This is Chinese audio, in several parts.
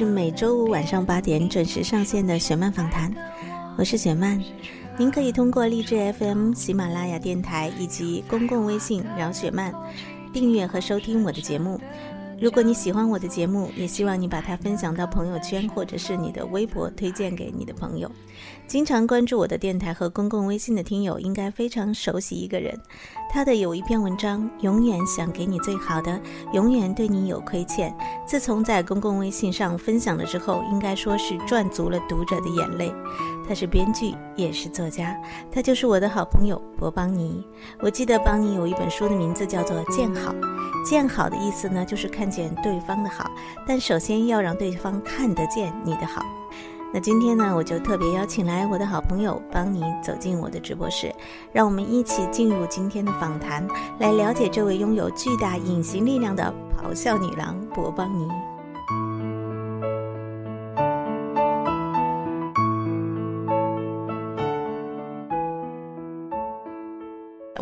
是每周五晚上八点准时上线的雪漫访谈，我是雪漫。您可以通过荔枝 FM、喜马拉雅电台以及公共微信“聊雪漫”订阅和收听我的节目。如果你喜欢我的节目，也希望你把它分享到朋友圈或者是你的微博，推荐给你的朋友。经常关注我的电台和公共微信的听友，应该非常熟悉一个人。他的有一篇文章，永远想给你最好的，永远对你有亏欠。自从在公共微信上分享了之后，应该说是赚足了读者的眼泪。他是编剧，也是作家，他就是我的好朋友博邦尼。我记得邦尼有一本书的名字叫做《见好》，见好的意思呢，就是看见对方的好，但首先要让对方看得见你的好。那今天呢，我就特别邀请来我的好朋友邦尼走进我的直播室，让我们一起进入今天的访谈，来了解这位拥有巨大隐形力量的咆哮女郎博邦尼。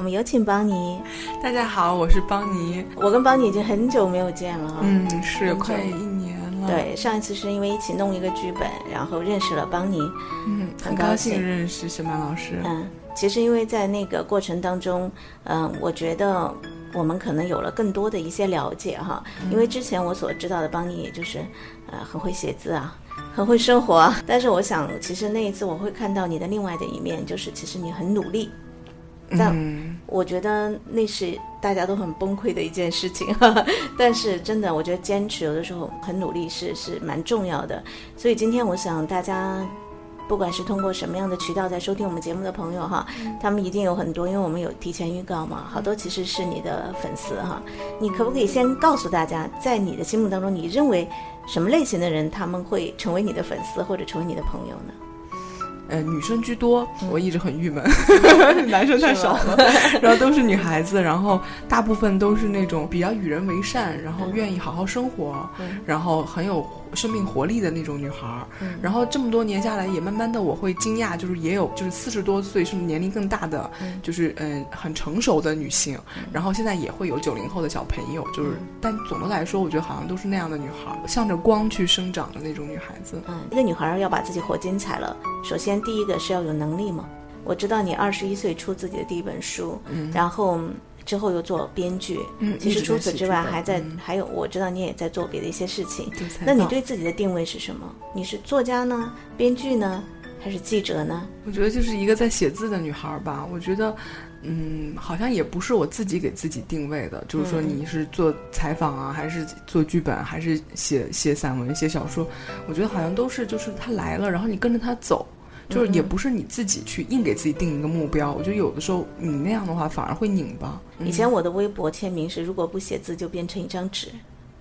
们有请邦尼。大家好，我是邦尼。我跟邦尼已经很久没有见了。嗯，是快一年了。，对，上一次是因为一起弄一个剧本，然后认识了邦尼。嗯，很高兴兴认识小曼老师。嗯，其实因为在那个过程当中，嗯，我觉得我们可能有了更多的一些了解哈。因为之前我所知道的邦尼，也就是呃很会写字啊，很会生活啊。但是我想，其实那一次我会看到你的另外的一面，就是其实你很努力。但嗯，我觉得那是大家都很崩溃的一件事情，但是真的，我觉得坚持有的时候很努力是是蛮重要的。所以今天我想大家，不管是通过什么样的渠道在收听我们节目的朋友哈，他们一定有很多，因为我们有提前预告嘛，好多其实是你的粉丝哈。你可不可以先告诉大家，在你的心目当中，你认为什么类型的人他们会成为你的粉丝或者成为你的朋友呢？呃，女生居多，嗯。我一直很郁闷，男生太少了，然后都是女孩子，然后大部分都是那种比较与人为善，然后愿意好好生活，嗯。然后很有生命活力的那种女孩儿。嗯然后这么多年下来，也慢慢的我会惊讶，就是也有就是四十多岁甚至年龄更大的，嗯就是嗯、很成熟的女性，然后现在也会有九零后的小朋友，就是、嗯但总的来说，我觉得好像都是那样的女孩儿，向着光去生长的那种女孩子。嗯，一个女孩儿要把自己活精彩了，首先第一个是要有能力嘛。我知道你二十一岁出自己的第一本书，嗯然后之后又做编剧，嗯其实除此之外还在、嗯还有我知道你也在做别的一些事情。那你对自己的定位是什么？你是作家呢，编剧呢，还是记者呢？我觉得就是一个在写字的女孩儿吧。我觉得，嗯，好像也不是我自己给自己定位的，就是说嗯你是做采访啊，还是做剧本，还是写写散文、写小说，我觉得好像都是就是他来了，然后你跟着他走。就是也不是你自己去硬给自己定一个目标，我觉得有的时候你那样的话反而会拧巴。以前我的微博签名是“如果不写字就变成一张纸”，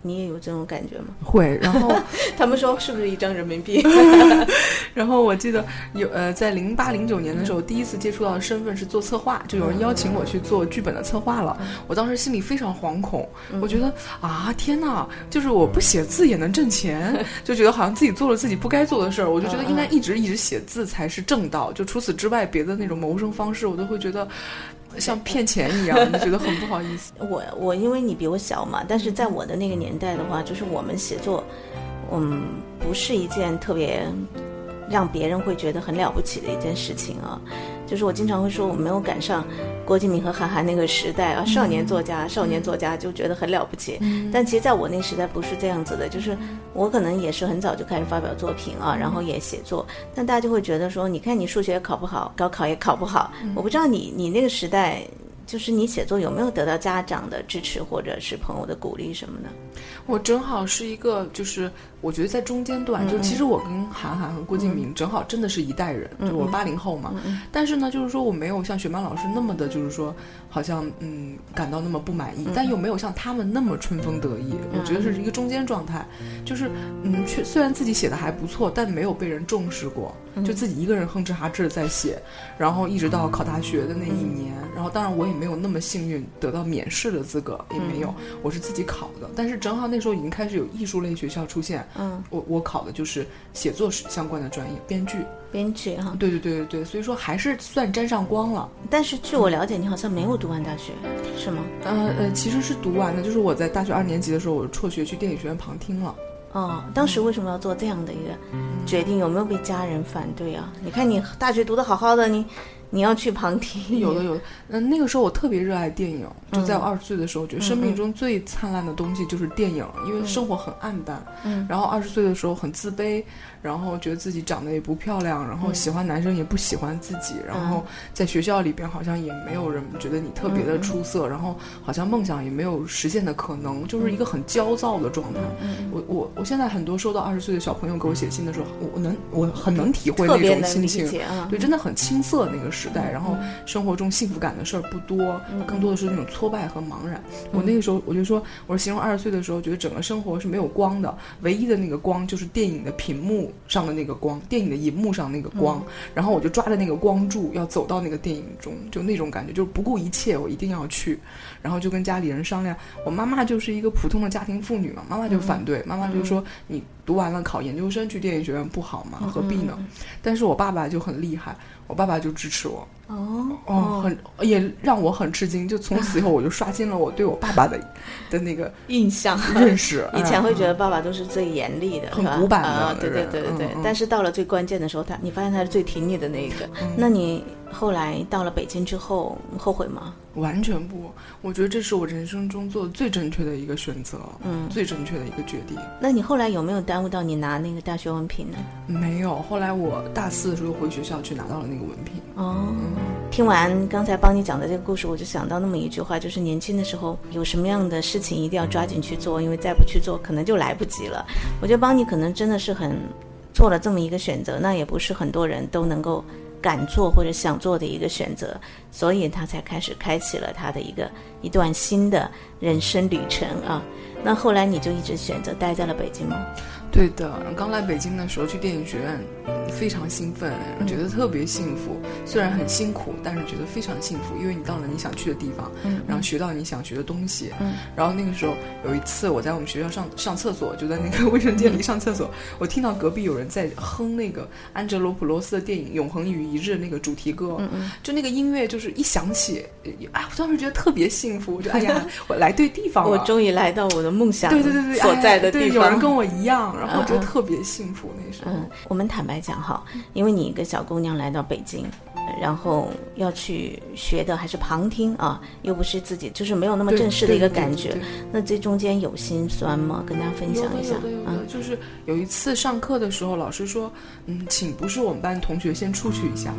你也有这种感觉吗？会，然后 他们说是不是一张人民币？然后我记得有呃，在零八零九年的时候，第一次接触到的身份是做策划，就有人邀请我去做剧本的策划了。我当时心里非常惶恐，我觉得啊，天哪，就是我不写字也能挣钱，就觉得好像自己做了自己不该做的事儿。我就觉得应该一直一直写字才是正道，就除此之外，别的那种谋生方式，我都会觉得像骗钱一样，就觉得很不好意思。我我因为你比我小嘛，但是在我的那个年代的话，就是我们写作，嗯，不是一件特别让别人会觉得很了不起的一件事情啊。就是我经常会说，我没有赶上郭敬明和韩寒那个时代啊，少年作家，少年作家就觉得很了不起。但其实在我那时代不是这样子的，就是我可能也是很早就开始发表作品啊，然后也写作，但大家就会觉得说，你看你数学考不好，高考也考不好。我不知道你你那个时代。就是你写作有没有得到家长的支持或者是朋友的鼓励什么的？我正好是一个，就是我觉得在中间段，就其实我跟韩寒和郭敬明正好真的是一代人，就我八零后嘛。但是呢，就是说我没有像雪曼老师那么的，就是说好像嗯感到那么不满意，但又没有像他们那么春风得意。我觉得是一个中间状态，就是嗯，却虽然自己写的还不错，但没有被人重视过，就自己一个人哼哧哈哧的在写，然后一直到考大学的那一年，然后当然我也没有那么幸运得到免试的资格，也没有，我是自己考的，但是正好那时候已经开始有艺术类学校出现，嗯，我我考的就是写作相关的专业，编剧。编剧哈，对对对对对，所以说还是算沾上光了。但是据我了解，你好像没有读完大学，是吗？呃呃，其实是读完的，就是我在大学二年级的时候，我辍学去电影学院旁听了。哦，当时为什么要做这样的一个决定？有没有被家人反对啊？你看你大学读的好好的，你你要去旁听？有的有的。嗯，那个时候我特别热爱电影，就在我二十岁的时候，觉得生命中最灿烂的东西就是电影，因为生活很暗淡。嗯。然后二十岁的时候很自卑。然后觉得自己长得也不漂亮，然后喜欢男生也不喜欢自己，然后在学校里边好像也没有人觉得你特别的出色，然后好像梦想也没有实现的可能，就是一个很焦躁的状态。我我我现在很多收到二十岁的小朋友给我写信的时候，我能我很能体会那种心情，对，真的很青涩那个时代，然后生活中幸福感的事儿不多，更多的是那种挫败和茫然。我那个时候我就说，我说形容二十岁的时候，觉得整个生活是没有光的，唯一的那个光就是电影的屏幕。上的那个光，电影的银幕上那个光，然后我就抓着那个光柱要走到那个电影中，就那种感觉，就是不顾一切，我一定要去。然后就跟家里人商量，我妈妈就是一个普通的家庭妇女嘛，妈妈就反对，妈妈就说你读完了考研究生去电影学院不好吗？何必呢？但是我爸爸就很厉害，我爸爸就支持我。哦哦，很也让我很吃惊，就从此以后我就刷新了我对我爸爸的的那个 印象认识。以前会觉得爸爸都是最严厉的，很古板的，对对对对对。但是到了最关键的时候，他你发现他是最挺你的那一个。那你后来到了北京之后，后悔吗？完全不，我觉得这是我人生中做的最正确的一个选择，嗯，最正确的一个决定。那你后来有没有耽误到你拿那个大学文凭呢？没有，后来我大四的时候回学校去拿到了那个文凭。哦，听完刚才帮你讲的这个故事，我就想到那么一句话，就是年轻的时候有什么样的事情一定要抓紧去做，因为再不去做可能就来不及了。我觉得帮你可能真的是很做了这么一个选择，那也不是很多人都能够。敢做或者想做的一个选择，所以他才开始开启了他的一个一段新的人生旅程啊。那后来你就一直选择待在了北京吗？对的，刚来北京的时候去电影学院，非常兴奋，觉得特别幸福。虽然很辛苦，但是觉得非常幸福，因为你到了你想去的地方，然后学到你想学的东西。然后那个时候有一次，我在我们学校上上厕所，就在那个 卫生间里上厕所，我听到隔壁有人在哼那个安哲罗普罗斯的电影《永恒与一日》那个主题歌，就那个音乐就是一响起，哎，我当时觉得特别幸福，我就哎呀，我来对地方了，我终于来到我的梦想对对对对所在的地方，有人跟我一样。然后就特别幸福那时候。嗯，我们坦白讲哈，因为你一个小姑娘来到北京，然后要去学的还是旁听啊，又不是自己，就是没有那么正式的一个感觉。那这中间有心酸吗？跟大家分享一下。有的有的，就是有一次上课的时候，老师说，嗯，请不是我们班同学先出去一下，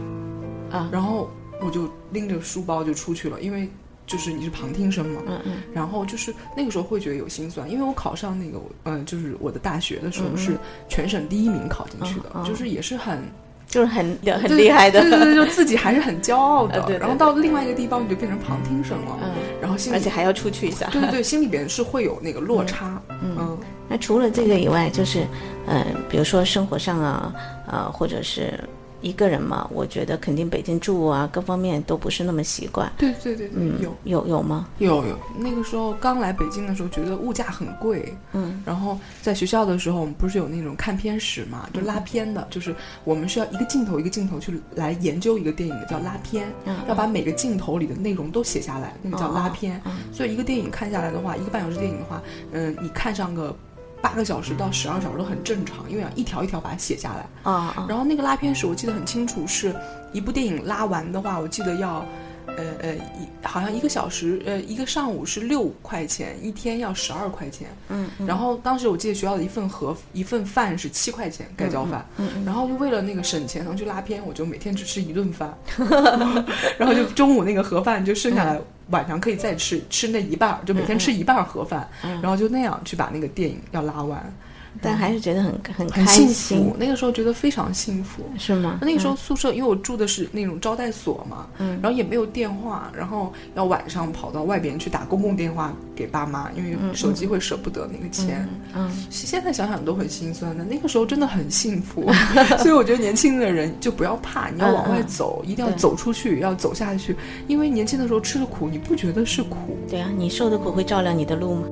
啊，然后我就拎着书包就出去了，因为。就是你是旁听生嘛，嗯嗯，然后就是那个时候会觉得有心酸，因为我考上那个，嗯，就是我的大学的时候是全省第一名考进去的，就是也是很，就是很很厉害的，对对对，就自己还是很骄傲的。对，然后到另外一个地方你就变成旁听生了，嗯，然后心而且还要出去一下，对对对，心里边是会有那个落差，嗯。那除了这个以外，就是，嗯，比如说生活上啊，呃，或者是。一个人嘛，我觉得肯定北京住啊，各方面都不是那么习惯。对对对，嗯，有有有吗？有有，那个时候刚来北京的时候，觉得物价很贵。嗯，然后在学校的时候，我们不是有那种看片史嘛，就拉片的，就是我们是要一个镜头一个镜头去来研究一个电影的，叫拉片，要把每个镜头里的内容都写下来，那个叫拉片。所以一个电影看下来的话，一个半小时电影的话，嗯，你看上个。八个小时到十二小时都很正常，因为要一条一条把它写下来啊。然后那个拉片史我记得很清楚，是一部电影拉完的话，我记得要，呃呃，一好像一个小时，呃一个上午是六块钱，一天要十二块钱。嗯。然后当时我记得学校的一份盒一份饭是七块钱盖浇饭。嗯。然后就为了那个省钱能去拉片，我就每天只吃一顿饭，然后就中午那个盒饭就剩下来。晚上可以再吃吃那一半儿，就每天吃一半儿盒饭，然后就那样去把那个电影要拉完。但还是觉得很很开心福，，那个时候觉得非常幸福。是吗？那个时候宿舍，因为我住的是那种招待所嘛，嗯然后也没有电话，然后要晚上跑到外边去打公共电话给爸妈，因为手机会舍不得那个钱。嗯，现在想想都很心酸的，那个时候真的很幸福，所以我觉得年轻的人就不要怕，你要往外走，一定要走出去，要走下去，因为年轻的时候吃的苦，你不觉得是苦？对啊，你受的苦会照亮你的路吗？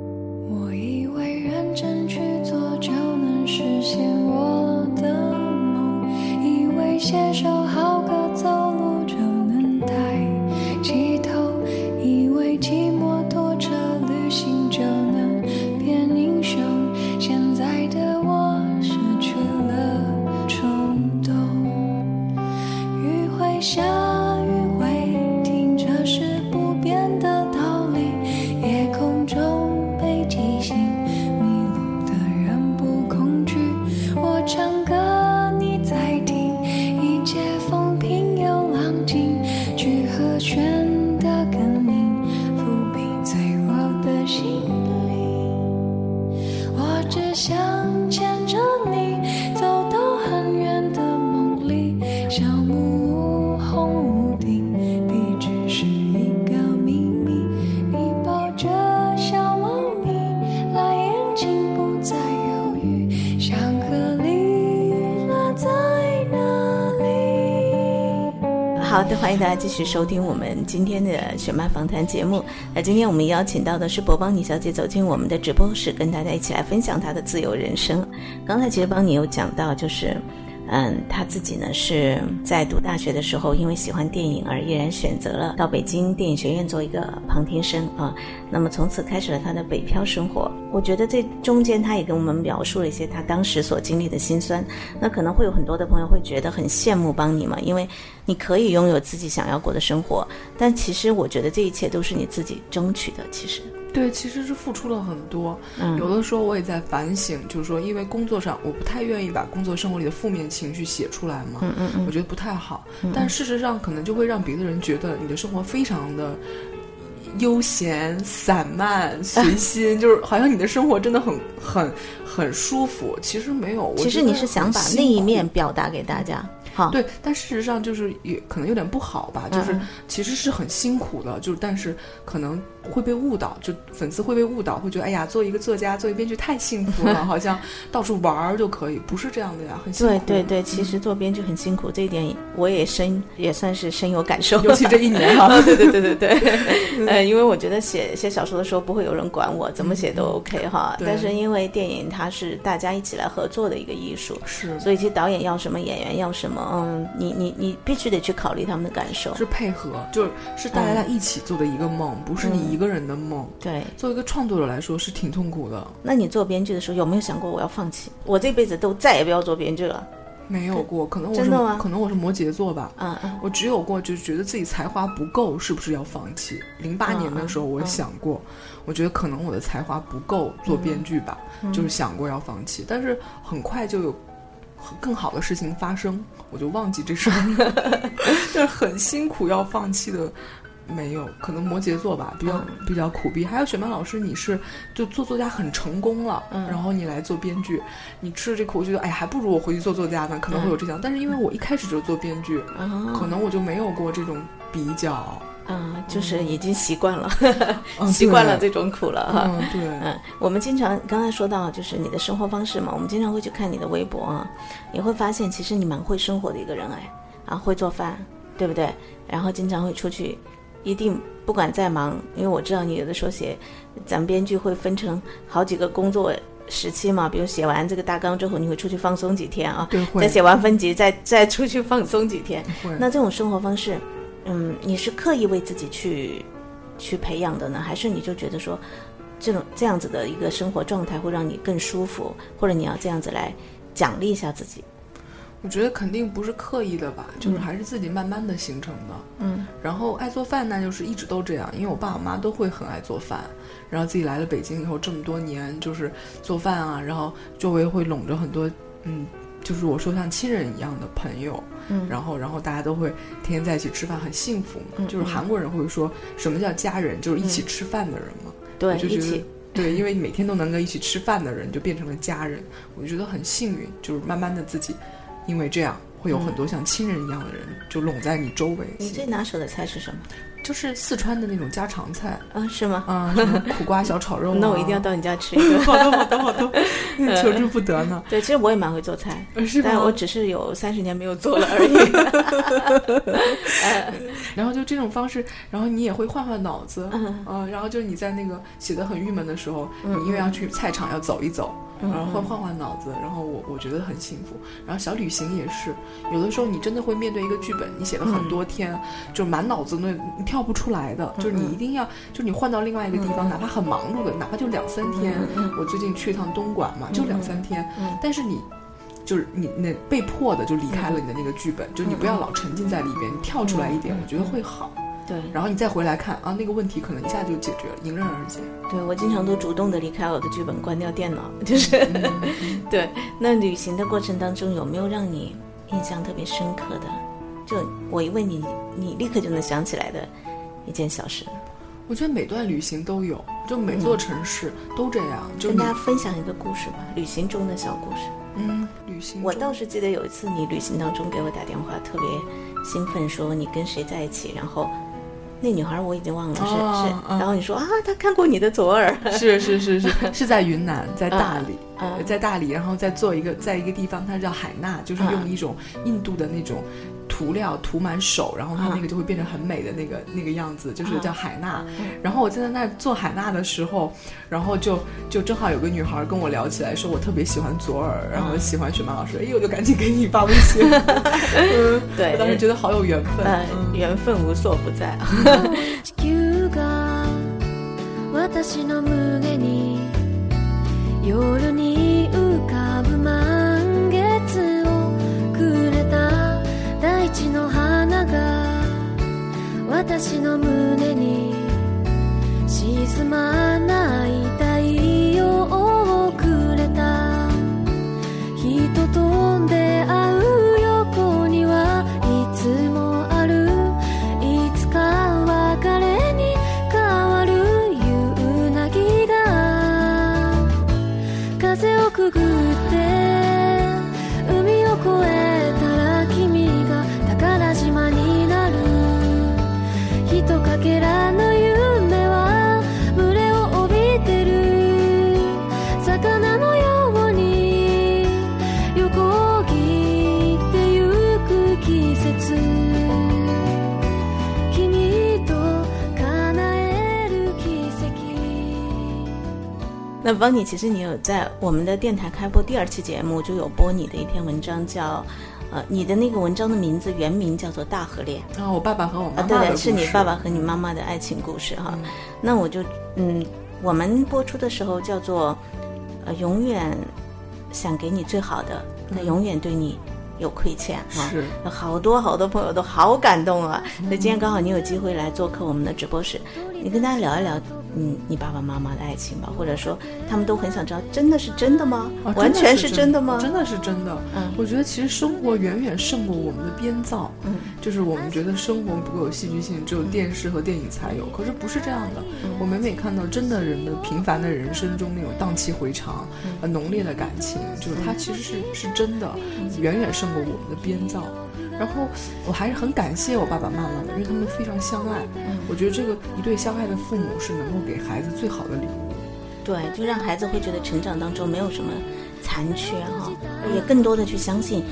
欢迎大家继续收听我们今天的选麦访谈节目。那今天我们邀请到的是博邦尼小姐走进我们的直播室，跟大家一起来分享她的自由人生。刚才其实邦尼有讲到，就是。嗯，他自己呢是在读大学的时候，因为喜欢电影而毅然选择了到北京电影学院做一个旁听生啊。那么从此开始了他的北漂生活。我觉得这中间他也跟我们描述了一些他当时所经历的辛酸。那可能会有很多的朋友会觉得很羡慕邦尼嘛，因为你可以拥有自己想要过的生活，但其实我觉得这一切都是你自己争取的。其实，对，其实是付出了很多。嗯有的时候我也在反省，就是说，因为工作上我不太愿意把工作生活里的负面情绪写出来嘛，嗯嗯嗯我觉得不太好。但事实上，可能就会让别的人觉得你的生活非常的悠闲、散漫、随 心，就是好像你的生活真的很很很舒服。其实没有，我其实你是想把很辛那一面表达给大家。好，对，但事实上就是也可能有点不好吧，就是嗯其实是很辛苦的，就是但是可能会被误导，就粉丝会被误导，会觉得哎呀，做一个作家、做一个编剧太幸福了，好像到处玩儿就可以，不是这样的呀，很辛苦。对对对，其实做编剧很辛苦，这一点我也深也算是深有感受。尤其这一年哈、对对对对对，呃，因为我觉得写写小说的时候不会有人管我，怎么写都 OK 哈。对但是因为电影它是大家一起来合作的一个艺术，是所以其实导演要什么，演员要什么，嗯，你你你必须得去考虑他们的感受。是配合，就是是大家一起做的一个梦，不是你一个人的梦。对，作为一个创作者来说，是挺痛苦的。那你做编剧的时候有没有想过我要放弃？我这辈子都再也不要做编剧了。没有过，可能我是可能我是摩羯座吧。嗯嗯我只有过，就是觉得自己才华不够，是不是要放弃？零八年的时候，我想过，我觉得可能我的才华不够做编剧吧，就是想过要放弃，但是很快就有更好的事情发生，我就忘记这事儿了。但是很辛苦要放弃的。没有，可能摩羯座吧，比较、比较苦逼。还有雪曼老师，你是就做作家很成功了，嗯然后你来做编剧，你吃了这苦，我觉得哎，还不如我回去做作家呢，可能会有这样。但是因为我一开始就做编剧，嗯可能我就没有过这种比较，嗯，就是已经习惯了，嗯 习惯了这种苦了哈。嗯，对，嗯，我们经常刚才说到就是你的生活方式嘛，我们经常会去看你的微博啊，你会发现其实你蛮会生活的一个人哎，啊会做饭，对不对？然后经常会出去，一定不管再忙，因为我知道你有的时候写，咱们编剧会分成好几个工作时期嘛，比如写完这个大纲之后，你会出去放松几天啊，再写完分级，再再出去放松几天。会那这种生活方式，嗯，你是刻意为自己去去培养的呢，还是你就觉得说，这种这样子的一个生活状态会让你更舒服，或者你要这样子来奖励一下自己？我觉得肯定不是刻意的吧，就是还是自己慢慢的形成的。嗯然后爱做饭呢，就是一直都这样，因为我爸我妈都会很爱做饭。然后自己来了北京以后这么多年，就是做饭啊，然后周围会拢着很多嗯就是我说像亲人一样的朋友，嗯然后然后大家都会天天在一起吃饭，很幸福嘛。嗯就是韩国人会说什么叫家人，就是一起吃饭的人嘛。对就觉得一起，对，因为每天都能够一起吃饭的人，就变成了家人，我就觉得很幸运，就是慢慢的自己，因为这样会有很多像亲人一样的人就拢在你周围。你最拿手的菜是什么？就是四川的那种家常菜啊，是吗？啊，什么苦瓜小炒肉、啊。那我一定要到你家吃一顿。好的，好的，好的，求之不得呢。对，其实我也蛮会做菜，但我只是有三十年没有做了而已。然后就这种方式，然后你也会换换脑子，嗯呃，然后就是你在那个写的很郁闷的时候，你因为要去菜场要走一走，嗯然后换换换脑子，然后我我觉得很幸福。然后小旅行也是，有的时候你真的会面对一个剧本，你写了很多天，就满脑子那你跳不出来的，就是你一定要，就是你换到另外一个地方，哪怕很忙碌的，哪怕就两三天。我最近去一趟东莞嘛，就两三天，但是你。就是你那被迫的就离开了你的那个剧本，就你不要老沉浸在里边，你跳出来一点，我觉得会好。对，然后你再回来看啊，那个问题可能一下就解决了，迎刃而解。对我经常都主动的离开我的剧本，关掉电脑，就是、嗯 对。那旅行的过程当中有没有让你印象特别深刻的？就我一问你，你立刻就能想起来的一件小事，我觉得每段旅行都有，就每座城市都这样。就跟大家分享一个故事吧，旅行中的小故事。嗯，旅行我倒是记得有一次你旅行当中给我打电话，特别兴奋，说你跟谁在一起，然后那女孩我已经忘了是、哦是，哦然后你说啊，她看过你的左耳，是是是是 是在云南，在大理，在大理，然后再做一个，在一个地方，它叫海纳，就是用一种印度的那种涂料涂满手，然后它那个就会变成很美的那个那个样子，就是叫海纳。然后我在那儿做海纳的时候，然后就就正好有个女孩跟我聊起来，说我特别喜欢左耳，然后喜欢雪曼老师，哎，我就赶紧给你发微信。嗯，对我当时觉得好有缘分。呃，嗯缘分无所不在。地球が私の胸に夜に 私の胸に沈まない其实你有在我们的电台开播第二期节目，就有播你的一篇文章，叫呃，你的那个文章的名字原名叫做《大河恋》然后我爸爸和我妈啊，对对，是你爸爸和你妈妈的爱情故事哈。那我就嗯，我们播出的时候叫做呃，永远想给你最好的，那永远对你有亏欠哈。是有好多好多朋友都好感动啊！那今天刚好你有机会来做客我们的直播室，你跟大家聊一聊，嗯，你爸爸妈妈的爱情吧，或者说他们都很想知道，真的是真的吗？啊完全是真的吗？真的是真的。嗯我觉得其实生活远远胜过我们的编造。嗯，就是我们觉得生活不够有戏剧性，只有电视和电影才有。可是不是这样的。嗯我每每看到真的人的平凡的人生中那种荡气回肠、嗯呃浓烈的感情，就是它其实是是真的，嗯远远胜过我们的编造。然后我还是很感谢我爸爸妈妈的，因为他们非常相爱。嗯我觉得这个一对相爱的父母是能够给孩子最好的礼物。对，就让孩子会觉得成长当中没有什么残缺哈，也更多的去相信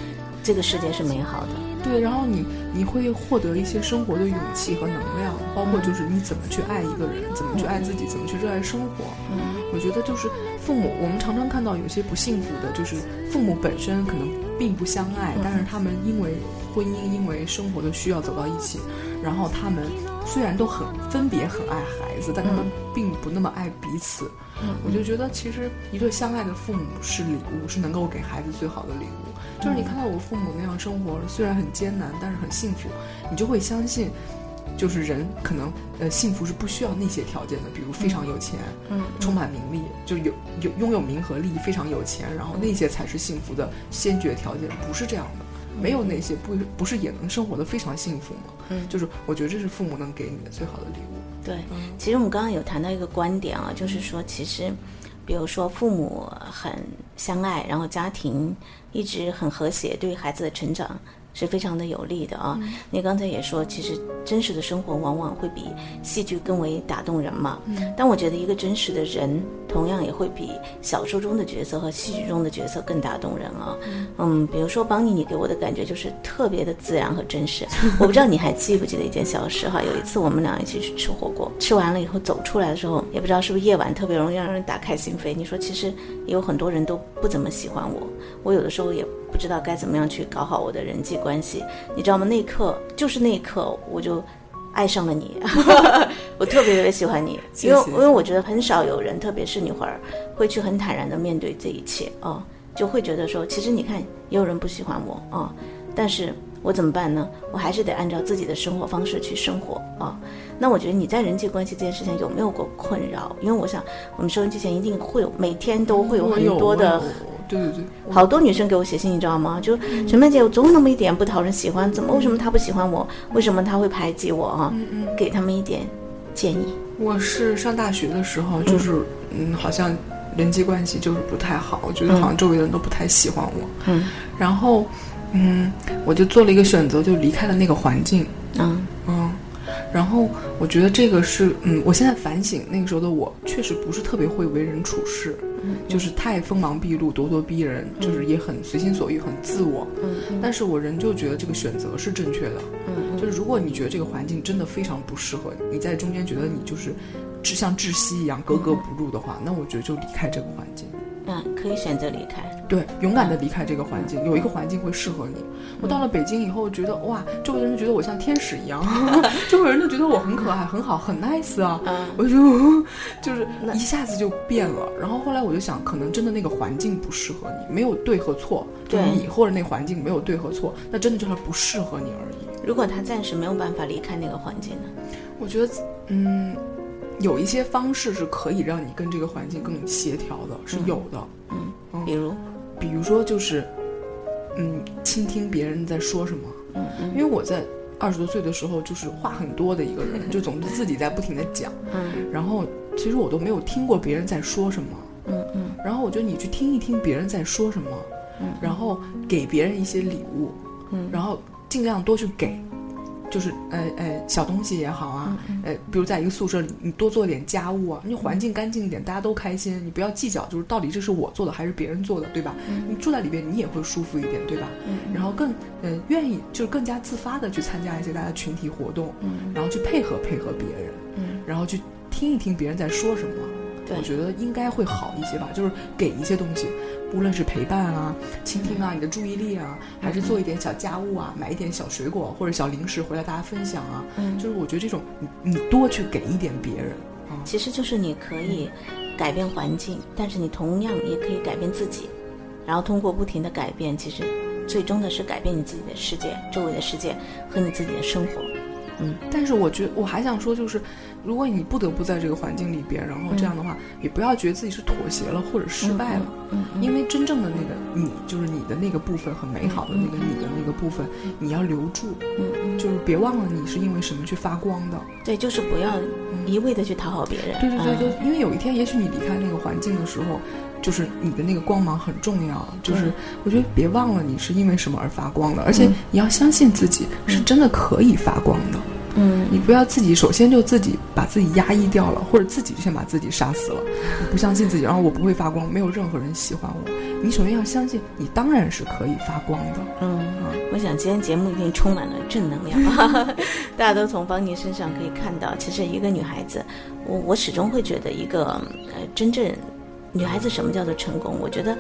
这个世界是美好的。对，然后你你会获得一些生活的勇气和能量，包括就是你怎么去爱一个人，怎么去爱自己，怎么去热爱生活。嗯我觉得就是父母，我们常常看到有些不幸福的，就是父母本身可能并不相爱，但是他们因为婚姻，因为生活的需要走到一起，然后他们虽然都很分别很爱孩子，但他们并不那么爱彼此。我就觉得其实一对相爱的父母是礼物，是能够给孩子最好的礼物。就是你看到我父母那样生活，虽然很艰难，但是很幸福，你就会相信。就是人可能呃幸福是不需要那些条件的，比如非常有钱，嗯，充满名利，就有有拥有名和利，非常有钱，然后那些才是幸福的先决条件，不是这样的。没有那些不不是也能生活的非常幸福吗？嗯就是我觉得这是父母能给你的最好的礼物。对，其实我们刚刚有谈到一个观点啊，就是说，其实，比如说父母很相爱，然后家庭一直很和谐，对孩子的成长是非常的有利的啊。你刚才也说，其实真实的生活往往会比戏剧更为打动人嘛。但我觉得一个真实的人，同样也会比小说中的角色和戏剧中的角色更打动人啊。嗯，比如说邦尼，你给我的感觉就是特别的自然和真实。我不知道你还记不记得一件小事哈？有一次我们俩一起去吃火锅，吃完了以后走出来的时候，也不知道是不是夜晚特别容易让人打开心扉。你说其实也有很多人都不怎么喜欢我，我有的时候也不知道该怎么样去搞好我的人际关系，你知道吗？那一刻就是那一刻，我就。爱上了你，我特别特别喜欢你，因为因为我觉得很少有人，特别是女孩儿，会去很坦然的面对这一切啊、就会觉得说，其实你看，也有人不喜欢我啊、但是我怎么办呢？我还是得按照自己的生活方式去生活啊。那我觉得你在人际关系这件事情有没有过困扰？因为我想我们收音机前一定会有，每天都会有很多的对对对，好多女生给我写信，你知道吗？就陈曼姐，我总有那么一点不讨人喜欢，怎么为什么她不喜欢我？为什么她会排挤我啊？给他们一点建议。我是上大学的时候，就是嗯好像人际关系就是不太好，我觉得好像周围的人都不太喜欢我。嗯然后嗯，我就做了一个选择，就离开了那个环境。嗯嗯，然后我觉得这个是，嗯，我现在反省那个时候的我，确实不是特别会为人处事，就是太锋芒毕露、咄咄逼人，就是也很随心所欲、很自我。嗯但是我仍旧觉得这个选择是正确的。嗯就是如果你觉得这个环境真的非常不适合你，你在中间觉得你就是只像窒息一样格格不入的话，那我觉得就离开这个环境。那可以选择离开。对，勇敢的离开这个环境，有一个环境会适合你。我到了北京以后，觉得哇，周围的人觉得我像天使一样，周围人都觉得我很可爱、很好、很 nice 啊。嗯我就就是一下子就变了。然后后来我就想，可能真的那个环境不适合你，没有对和错，就对你或者那环境没有对和错，那真的就是不适合你而已。如果他暂时没有办法离开那个环境呢？我觉得，嗯，有一些方式是可以让你跟这个环境更协调的，是有的。嗯。比如，比如说就是，嗯，倾听别人在说什么。嗯嗯。因为我在二十多岁的时候，就是话很多的一个人，就总是自己在不停的讲，嗯。然后其实我都没有听过别人在说什么。嗯嗯。然后我觉得你去听一听别人在说什么，嗯。然后给别人一些礼物，嗯。然后尽量多去给，就是呃呃小东西也好啊，嗯呃比如在一个宿舍里，你多做点家务啊，你环境干净一点，大家都开心，你不要计较，就是到底这是我做的还是别人做的，对吧？你住在里边，你也会舒服一点，对吧？嗯然后更呃愿意就是更加自发的去参加一些大家群体活动，嗯然后去配合配合别人，嗯，然后去听一听别人在说什么。对。我觉得应该会好一些吧，就是给一些东西，无论是陪伴啊、倾听啊、你的注意力啊，还是做一点小家务啊，买一点小水果或者小零食回来大家分享啊，嗯。就是我觉得这种你你多去给一点别人啊，其实就是你可以改变环境，但是你同样也可以改变自己，然后通过不停的改变，其实最终的是改变你自己的世界、周围的世界和你自己的生活。但是我觉得我还想说，就是如果你不得不在这个环境里边，然后这样的话，也不要觉得自己是妥协了或者失败了，嗯嗯因为真正的那个你，就是你的那个部分很美好的那个你的那个部分，你要留住，嗯嗯，就是别忘了你是因为什么去发光的。对，就是不要一味的去讨好别人。对对对对，嗯因为有一天，也许你离开那个环境的时候，就是你的那个光芒很重要。就是我觉得别忘了你是因为什么而发光的，而且你要相信自己是真的可以发光的。嗯你不要自己首先就自己把自己压抑掉了，或者自己就先把自己杀死了。你不相信自己，然后我不会发光，没有任何人喜欢我。你首先要相信，你当然是可以发光的。嗯，我想今天节目一定充满了正能量，大家都从邦尼身上可以看到，其实一个女孩子，我我始终会觉得一个呃真正女孩子什么叫做成功？我觉得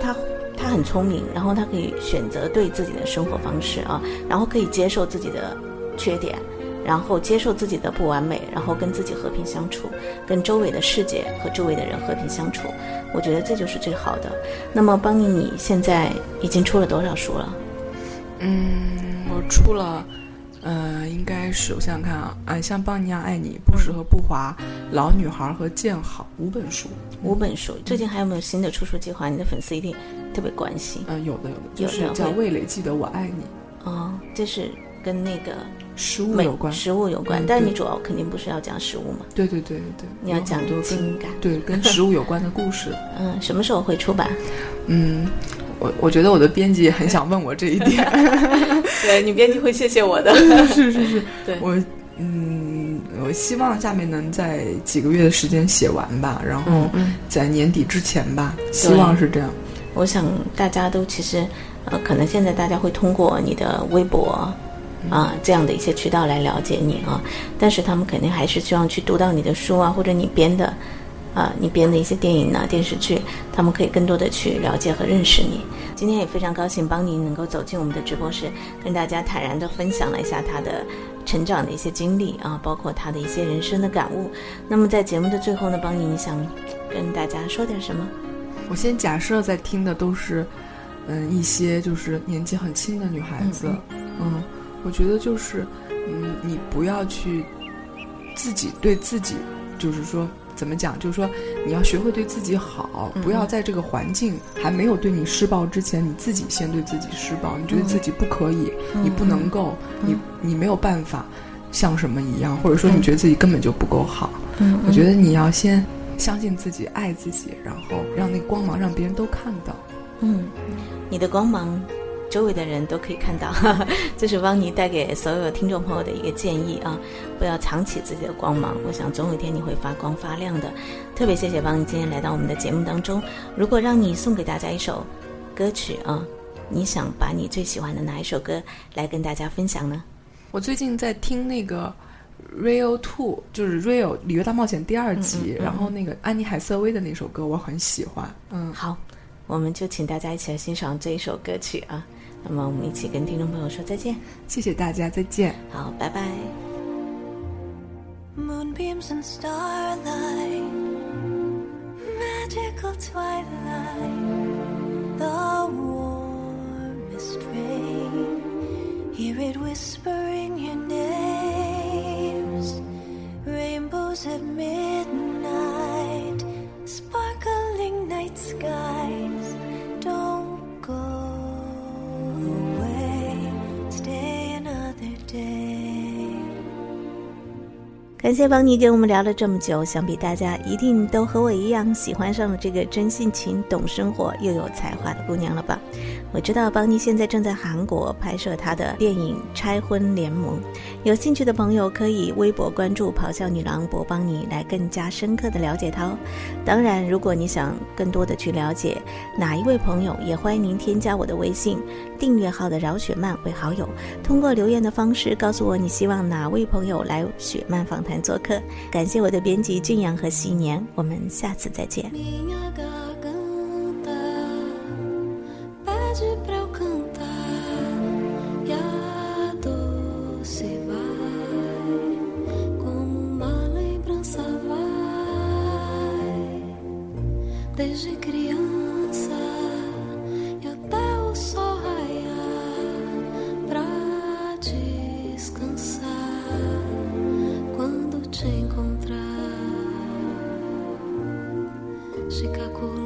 她她很聪明，然后她可以选择对自己的生活方式啊，然后可以接受自己的缺点。然后接受自己的不完美，然后跟自己和平相处，跟周围的世界和周围的人和平相处，我觉得这就是最好的。那么，邦尼，你现在已经出了多少书了？嗯，我出了呃，应该是我想想看啊，啊，像《邦尼亚爱你》《不时和不华》《老女孩》和《见好》五本书。五本书，最近还有没有新的出书计划？你的粉丝一定特别关心。嗯、有的有的，就是有的叫味蕾记得我爱你，哦，这是跟那个食物有关。食物有关，但你主要肯定不是要讲食物嘛，对对对对对，你要讲多情感。对跟食物有关的故事。嗯，什么时候会出版？嗯，我我觉得我的编辑很想问我这一点。对你编辑会谢谢我的。是 是是，对我嗯，我希望下面能在几个月的时间写完吧，然后在年底之前吧，希望是这样。我想大家都其实，呃，可能现在大家会通过你的微博啊、这样的一些渠道来了解你啊，但是他们肯定还是希望去读到你的书啊，或者你编的。啊，你编的一些电影呢、电视剧，他们可以更多的去了解和认识你。今天也非常高兴邦尼能够走进我们的直播室，跟大家坦然的分享了一下他的成长的一些经历啊，包括他的一些人生的感悟。那么在节目的最后呢，邦尼，你想跟大家说点什么？我先假设在听的都是，嗯，一些就是年纪很轻的女孩子，嗯我觉得就是，嗯，你不要去自己对自己，就是说怎么讲，就是说你要学会对自己好，嗯不要在这个环境还没有对你施暴之前，你自己先对自己施暴，你觉得自己不可以，你不能够，你你没有办法像什么一样，或者说你觉得自己根本就不够好，嗯。我觉得你要先相信自己，爱自己，然后让那光芒让别人都看到。嗯，你的光芒，周围的人都可以看到，这是汪尼带给所有听众朋友的一个建议啊！不要藏起自己的光芒，我想总有一天你会发光发亮的。特别谢谢汪尼今天来到我们的节目当中。如果让你送给大家一首歌曲啊，你想把你最喜欢的哪一首歌来跟大家分享呢？我最近在听那个《Real Two》，就是《Real 里约大冒险》第二集，嗯嗯嗯然后那个安妮海瑟薇的那首歌我很喜欢。嗯，好，我们就请大家一起来欣赏这一首歌曲啊。那么我们一起跟听众朋友说再见，谢谢大家，再见。好，拜拜。Moonbeams and starlight, magical twilight, the warmest rain. Hear it whispering your names, rainbows at midnight, sparkling night skies. 感谢邦尼跟我们聊了这么久，想必大家一定都和我一样喜欢上了这个真性情、懂生活又有才华的姑娘了吧？我知道邦尼现在正在韩国拍摄她的电影《拆婚联盟》，有兴趣的朋友可以微博关注“咆哮女郎博邦尼”来更加深刻的了解她哦。当然，如果你想更多的去了解哪一位朋友，也欢迎您添加我的微信订阅号的饶雪漫为好友，通过留言的方式告诉我你希望哪位朋友来雪漫访谈做客。感谢我的编辑俊阳和新年我们下次再见。谁刻骨